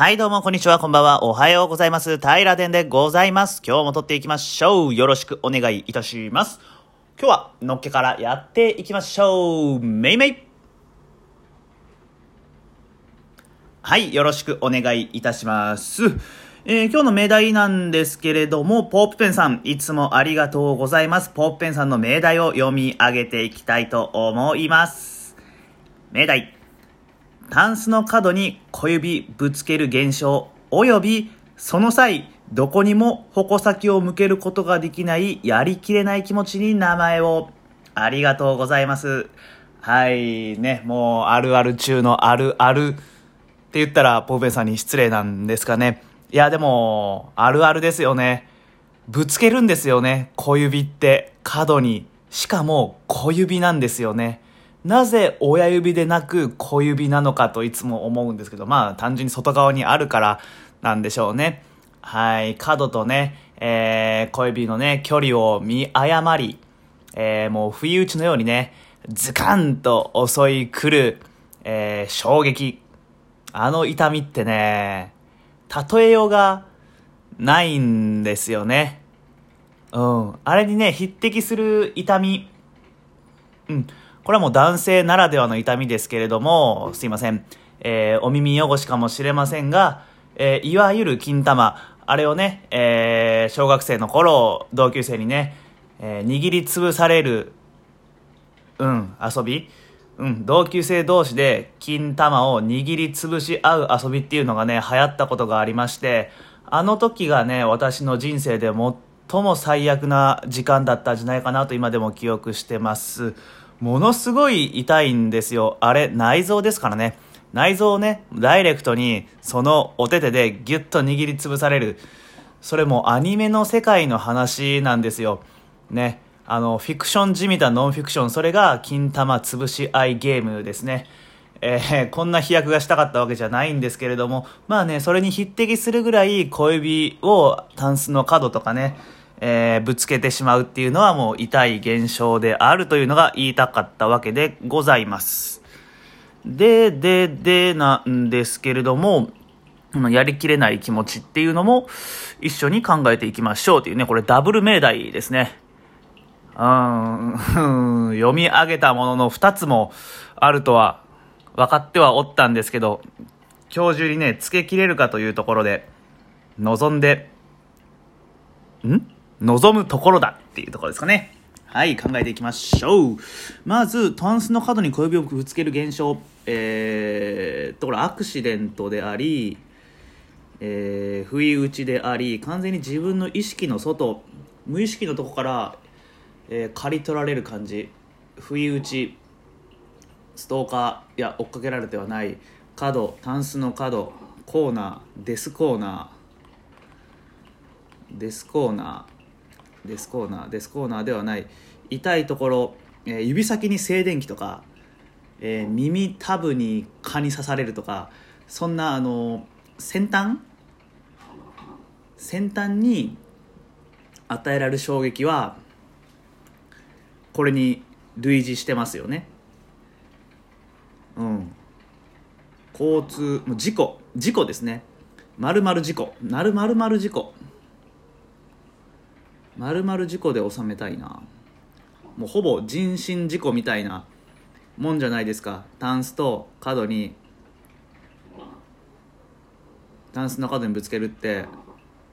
はい、どうも、こんにちは、こんばんは。おはようございます。平殿でございます。今日も撮っていきましょう。よろしくお願いいたします。今日は、のっけからやっていきましょう。めいめい。はい、よろしくお願いいたします。えー今日の命題なんですけれども、ポープペンさん、いつもありがとうございます。ポープペンさんの命題を読み上げていきたいと思います。命題。タンスの角に小指ぶつける現象、およびその際、どこにも矛先を向けることができないやりきれない気持ちに名前を。ありがとうございます。はい、ね、もうあるある中のあるあるって言ったらポーペンさんに失礼なんですかね。いや、でも、あるあるですよね。ぶつけるんですよね、小指って角に。しかも小指なんですよね。なぜ親指でなく小指なのかといつも思うんですけど、まあ単純に外側にあるからなんでしょうね。はい、角とね、えー、小指のね、距離を見誤り、えー、もう不意打ちのようにね、ズカンと襲い来る、えー、衝撃。あの痛みってね、例えようがないんですよね。うん。あれにね、匹敵する痛み。うん。これはもう男性ならではの痛みですけれども、すいません。えーお耳汚しかもしれませんが、えーいわゆる金玉。あれをね、えー小学生の頃、同級生にね、えー握りつぶされる、うん、遊びうん、同級生同士で金玉を握りつぶし合う遊びっていうのがね、流行ったことがありまして、あの時がね、私の人生で最も最悪な時間だったんじゃないかなと今でも記憶してます。ものすごい痛いんですよ。あれ、内臓ですからね。内臓をね、ダイレクトにそのお手手でギュッと握りつぶされる。それもアニメの世界の話なんですよ。ね。あの、フィクションじみたノンフィクション、それが金玉潰し合いゲームですね。えーこんな飛躍がしたかったわけじゃないんですけれども、まあね、それに匹敵するぐらい小指をタンスの角とかね、えーぶつけてしまうっていうのはもう痛い現象であるというのが言いたかったわけでございます。で、で、で、なんですけれども、やりきれない気持ちっていうのも一緒に考えていきましょうというね、これダブル命題ですね。うん、読み上げたものの2つもあるとは分かってはおったんですけど、今日中にね、つけきれるかというところで、望んで、ん？望むところだっていうところですかね。はい、考えていきましょう。まず、タンスの角に小指をぶつける現象。えー、と、これアクシデントであり、えー、不意打ちであり、完全に自分の意識の外、無意識のとこから、えー、刈り取られる感じ。不意打ち、ストーカー、や、追っかけられてはない。角、タンスの角、コーナー、デスコーナー、デスコーナー、デスコーナー、デスコーナーではない。痛いところ、えー指先に静電気とか、えー耳タブに蚊に刺されるとか、そんな、あの、先端？先端に与えられる衝撃は、これに類似してますよね。うん。交通、事故、事故ですね。まるまる事故、なるまるまる事故。まるまる事故で収めたいな。もうほぼ人身事故みたいなもんじゃないですか。タンスと角に、タンスの角にぶつけるって、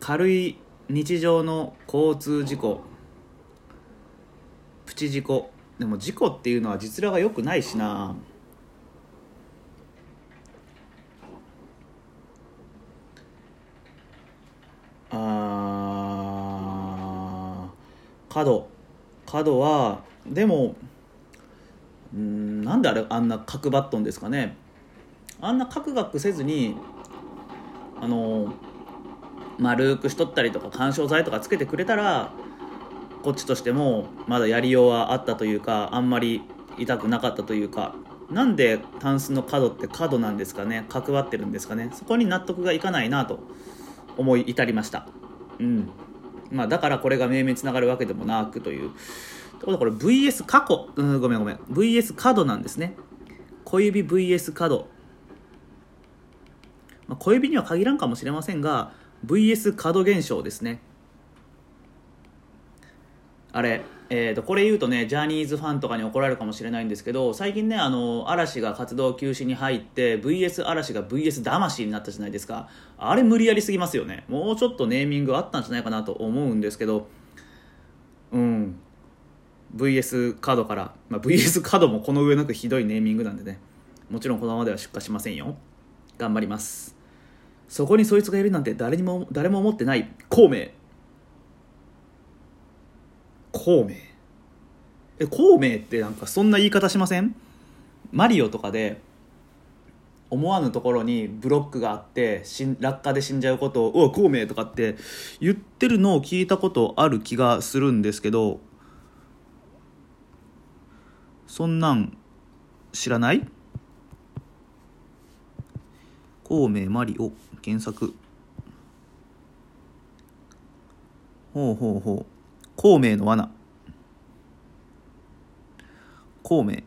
軽い日常の交通事故、プチ事故。でも事故っていうのは実例が良くないしな。角。角はでもうんなんであれあんな角張っとんですかね。あんなカクカクせずにあの丸くしとったりとか緩衝材とかつけてくれたらこっちとしてもまだやりようはあったというかあんまり痛くなかったというか。なんでタンスの角って角なんですかね。角張ってるんですかね。そこに納得がいかないなと思い至りました。うん。まあだからこれが命名につながるわけでもなくという。ところでこれ VS 過去。うんごめんごめん。VS 角なんですね。小指 VS 角まあ、小指には限らんかもしれませんが VS 角現象ですね。あれ、えー、とこれ言うとねジャニーズファンとかに怒られるかもしれないんですけど最近ねあの嵐が活動休止に入って VS 嵐が VS 魂になったじゃないですか。あれ無理やりすぎますよね。もうちょっとネーミングあったんじゃないかなと思うんですけど。うん。VS カードから、まあ、VS カードもこの上なくひどいネーミングなんでね。もちろんこのままでは出荷しませんよ。頑張ります。そこにそいつがいるなんて誰にも誰も思ってない孔明。孔明。え孔明ってなんかそんな言い方しません？マリオとかで思わぬところにブロックがあって落下で死んじゃうことを「お孔明」とかって言ってるのを聞いたことある気がするんですけどそんなん知らない？孔明マリオ検索ほうほうほう。孔明の罠。孔明。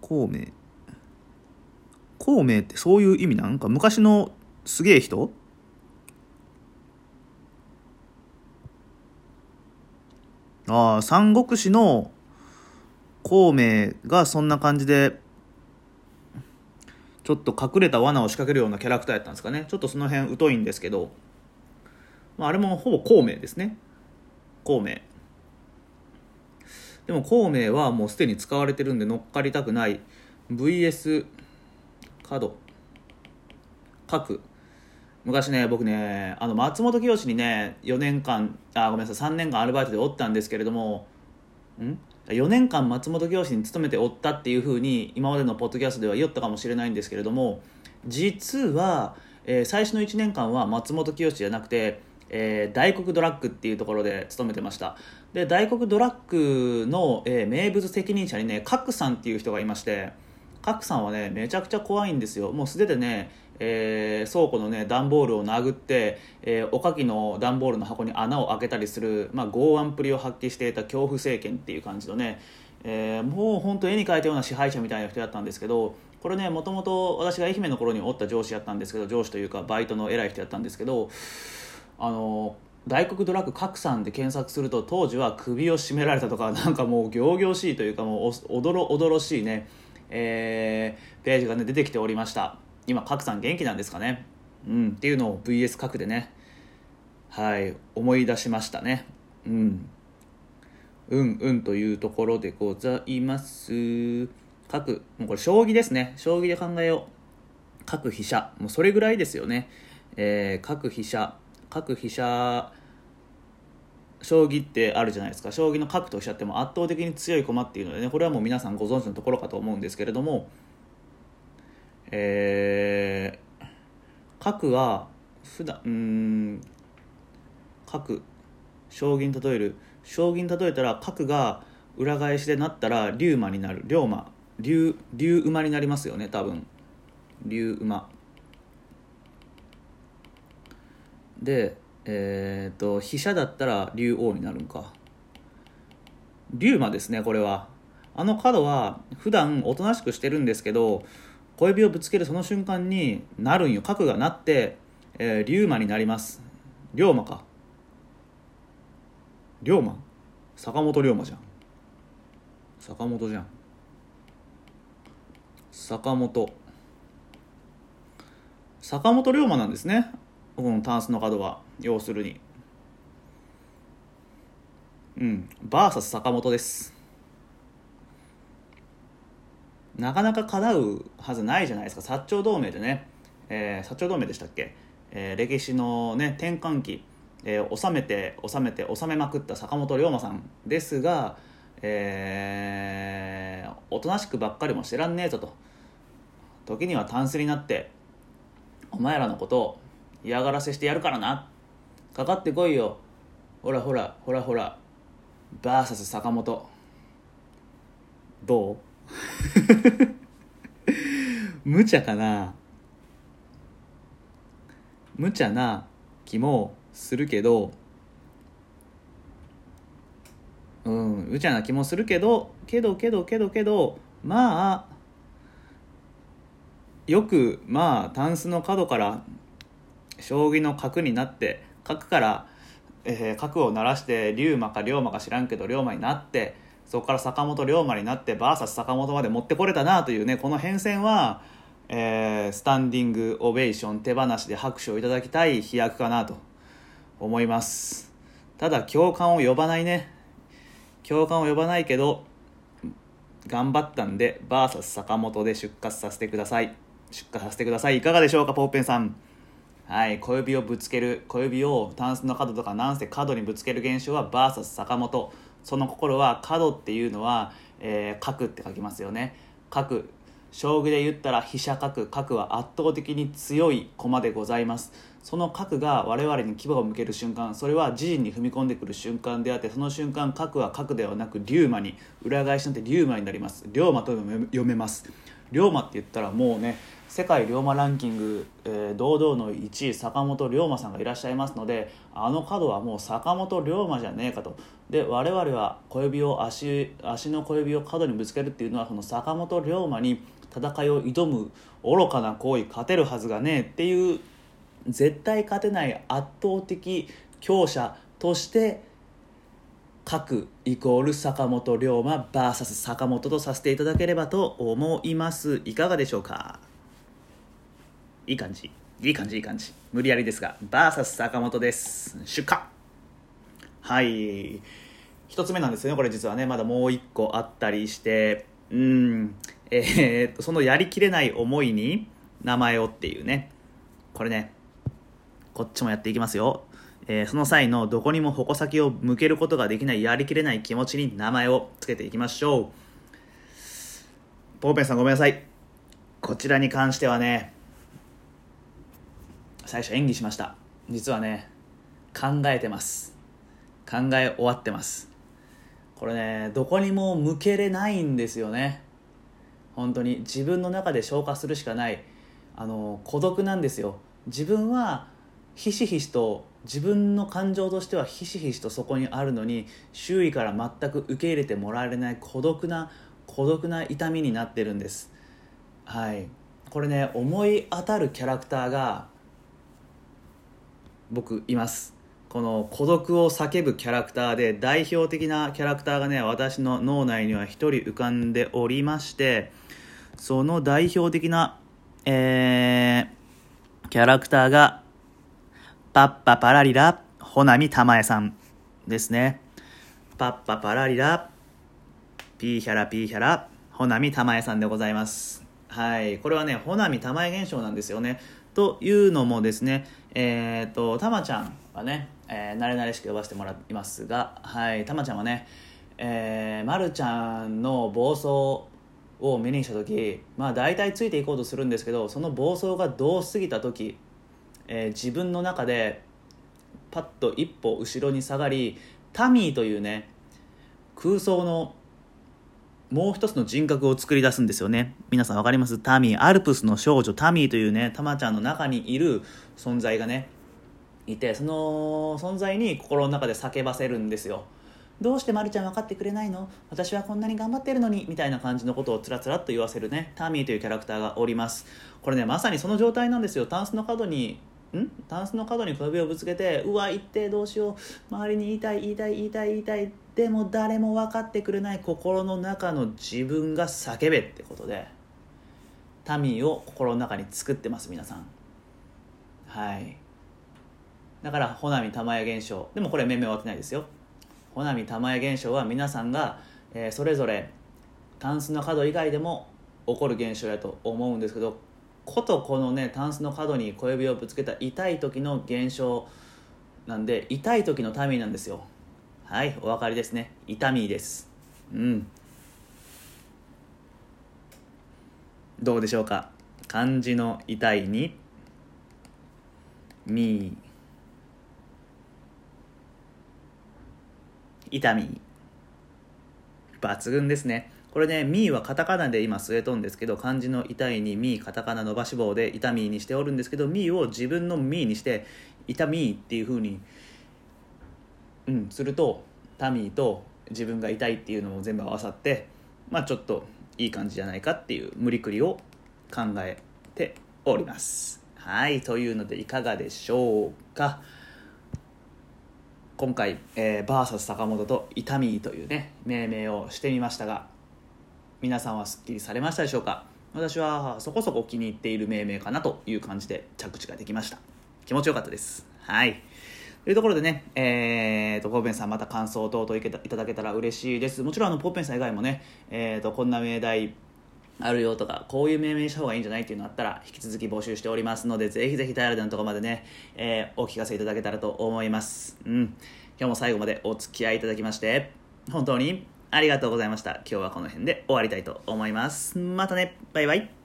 孔明。孔明ってそういう意味なんか昔のすげえ人？ああ三国志の孔明がそんな感じでちょっと隠れた罠を仕掛けるようなキャラクターやったんですかね。ちょっとその辺疎いんですけど、まあ、あれもほぼ孔明ですね。孔明。でも孔明はもうすでに使われてるんで乗っかりたくない。VS 角角昔ね僕ねあの松本清にね4年間あごめんなさい3年間アルバイトでおったんですけれどもん？4年間松本清に勤めておったっていうふうに今までのポッドキャストでは言ったかもしれないんですけれども実は、えー、最初の1年間は松本清じゃなくて、えー、大黒ドラッグっていうところで勤めてました。で大黒ドラッグの、えー、名物責任者にね角さんっていう人がいまして角さんはねめちゃくちゃ怖いんですよ。もう素手でねえー、倉庫のね段ボールを殴って、えー、おかきの段ボールの箱に穴を開けたりする、まあ、剛腕プリを発揮していた恐怖政権っていう感じのね、えー、もう本当絵に描いたような支配者みたいな人だったんですけどこれねもともと私が愛媛の頃におった上司やったんですけど上司というかバイトの偉い人やったんですけどあの大黒ドラッグ拡散で検索すると当時は首を絞められたとかなんかもう仰々しいというかもうおどろおどろしいね、えー、ページがね出てきておりました。今賀来さん元気なんですかね？うんっていうのを VS 角でね。はい思い出しましたね。うん。うんうんというところでございます。各もうこれ将棋ですね。将棋で考えよう。各飛車。もうそれぐらいですよね。えー、各飛車。各飛車将棋ってあるじゃないですか。将棋の角と飛車っても圧倒的に強い駒っていうのでね。これはもう皆さんご存知のところかと思うんですけれども。えー、角は普段うん角将棋に例える将棋に例えたら角が裏返しでなったら龍馬になる。龍馬龍龍馬になりますよね多分。龍馬。でえっ、ー、と飛車だったら竜王になるんか。龍馬ですねこれは。あの角は普段おとなしくしてるんですけど小指をぶつけるその瞬間になるんよ。核がなって、えー、龍馬になります。龍馬か。龍馬？坂本龍馬じゃん。坂本じゃん。坂本。坂本龍馬なんですね。このタンスの角は。要するに。うん。バーサス坂本です。なかなか叶うはずないじゃないですか。薩長同盟でね、えー、薩長同盟でしたっけ、えー、歴史のね転換期、えー、収めて収めて収めまくった坂本龍馬さんですが、えー、おとなしくばっかりもしてらんねえぞと。時にはタンスになってお前らのことを嫌がらせしてやるからな。かかってこいよ。ほらほらほらほら。バーサス坂本。どう？無茶かな？無茶な気もするけどうん無茶な気もするけどけどけどけどけどまあよくまあタンスの角から将棋の角になって角から、えー、角を鳴らして龍馬か龍馬か知らんけど龍馬になってそこから坂本龍馬になって VS 坂本まで持ってこれたなというねこの変遷は、えー、スタンディングオベーション手放しで拍手をいただきたい飛躍かなと思います。ただ共感を呼ばないね。共感を呼ばないけど頑張ったんで VS 坂本で出荷させてください。出荷させてください。いかがでしょうかポーペンさん。はい小指をぶつける小指をタンスの角とかなんせ角にぶつける現象は VS 坂本その心は角っていうのは、えー、角って書きますよね。角。将棋で言ったら飛車角。角は圧倒的に強い駒でございます。その角が我々に牙を向ける瞬間それは自陣に踏み込んでくる瞬間であってその瞬間角は角ではなく龍馬に裏返しなんて龍馬になります。龍馬と読めます。龍馬って言ったらもうね世界龍馬ランキング、えー、堂々の1位坂本龍馬さんがいらっしゃいますのであの角はもう坂本龍馬じゃねえかと。で我々は小指を足足の小指を角にぶつけるっていうのはその坂本龍馬に戦いを挑む愚かな行為勝てるはずがねえっていう絶対勝てない圧倒的強者として各イコール坂本龍馬 VS 坂本とさせていただければと思います。いかがでしょうか？いい感じ？いい感じ？いい感じ？無理やりですが。VS 坂本です。出荷！はい一つ目なんですよねこれ実はねまだもう一個あったりしてうんえー、そのやりきれない思いに名前をっていうねこれねこっちもやっていきますよ。えー、その際のどこにも矛先を向けることができないやりきれない気持ちに名前を付けていきましょう。ポーペンさんごめんなさい。こちらに関してはね、最初演技しました。実はね、考えてます。考え終わってます。これね、どこにも向けれないんですよね。本当に自分の中で消化するしかない。あの孤独なんですよ。自分はひしひしと自分の感情としてはひしひしとそこにあるのに周囲から全く受け入れてもらえない孤独な孤独な痛みになってるんです。はい。これね思い当たるキャラクターが僕います。この孤独を叫ぶキャラクターで代表的なキャラクターがね私の脳内には一人浮かんでおりましてその代表的な、えー、キャラクターがパッパパラリラ、ほなみたまえさんですね。パッパパラリラ、ピーヒャラピーヒャラ、ほなみたまえさんでございます。はい。これはね、ほなみたまえ現象なんですよね。というのもですね、えっ、ー、と、たまちゃんはね、えー、慣れ慣れしく呼ばせてもらいますが、はい、たまちゃんはね、えー、まるちゃんの暴走を目にした時まあ大体ついていこうとするんですけどその暴走がどう過ぎた時えー、自分の中でパッと一歩後ろに下がりタミーというね空想のもう一つの人格を作り出すんですよね。皆さん分かります？タミー。アルプスの少女。タミーというねタマちゃんの中にいる存在がねいてその存在に心の中で叫ばせるんですよ。どうしてまるちゃん分かってくれないの？私はこんなに頑張ってるのにみたいな感じのことをつらつらっと言わせるねタミーというキャラクターがおります。これねまさにその状態なんですよ。タンスの角にん？タンスの角に小指をぶつけてうわ言ってどうしよう。周りに言いたい言いたい言いたい言いたいでも誰も分かってくれない心の中の自分が叫べってことでタミーを心の中に作ってます皆さん。はい。だから穂波玉屋現象。でもこれ命名終わってないですよ。穂波玉屋現象は皆さんが、えー、それぞれタンスの角以外でも起こる現象やと思うんですけどことこのねタンスの角に小指をぶつけた痛い時の現象なんで痛い時のタミーなんですよ。はいお分かりですね。痛みです。うん。どうでしょうか？漢字の痛いにみ。痛み。抜群ですね。これね、ミーはカタカナで今据えとんですけど、漢字の痛いにミー、カタカナ伸ばし棒で痛みにしておるんですけど、ミーを自分のミーにして、痛みっていうふうに、うん、すると、タミーと自分が痛いっていうのも全部合わさって、まあちょっといい感じじゃないかっていう無理くりを考えております。はいというのでいかがでしょうか。今回、えー、バーサス坂本と「痛み」というね命名をしてみましたが皆さんはすっきりされましたでしょうか？私はそこそこ気に入っている命名かなという感じで着地ができました気持ちよかったですはいというところでね、えーと、ポーペンさんまた感想等々いただけたら嬉しいです。もちろんあのポーペンさん以外もね、えーと、こんな命題あるよとか、こういう命名した方がいいんじゃないっていうのあったら、引き続き募集しておりますので、ぜひぜひ頼りのところまでね、えー、お聞かせいただけたらと思います。うん。今日も最後までお付き合いいただきまして、本当にありがとうございました。今日はこの辺で終わりたいと思います。またね。バイバイ。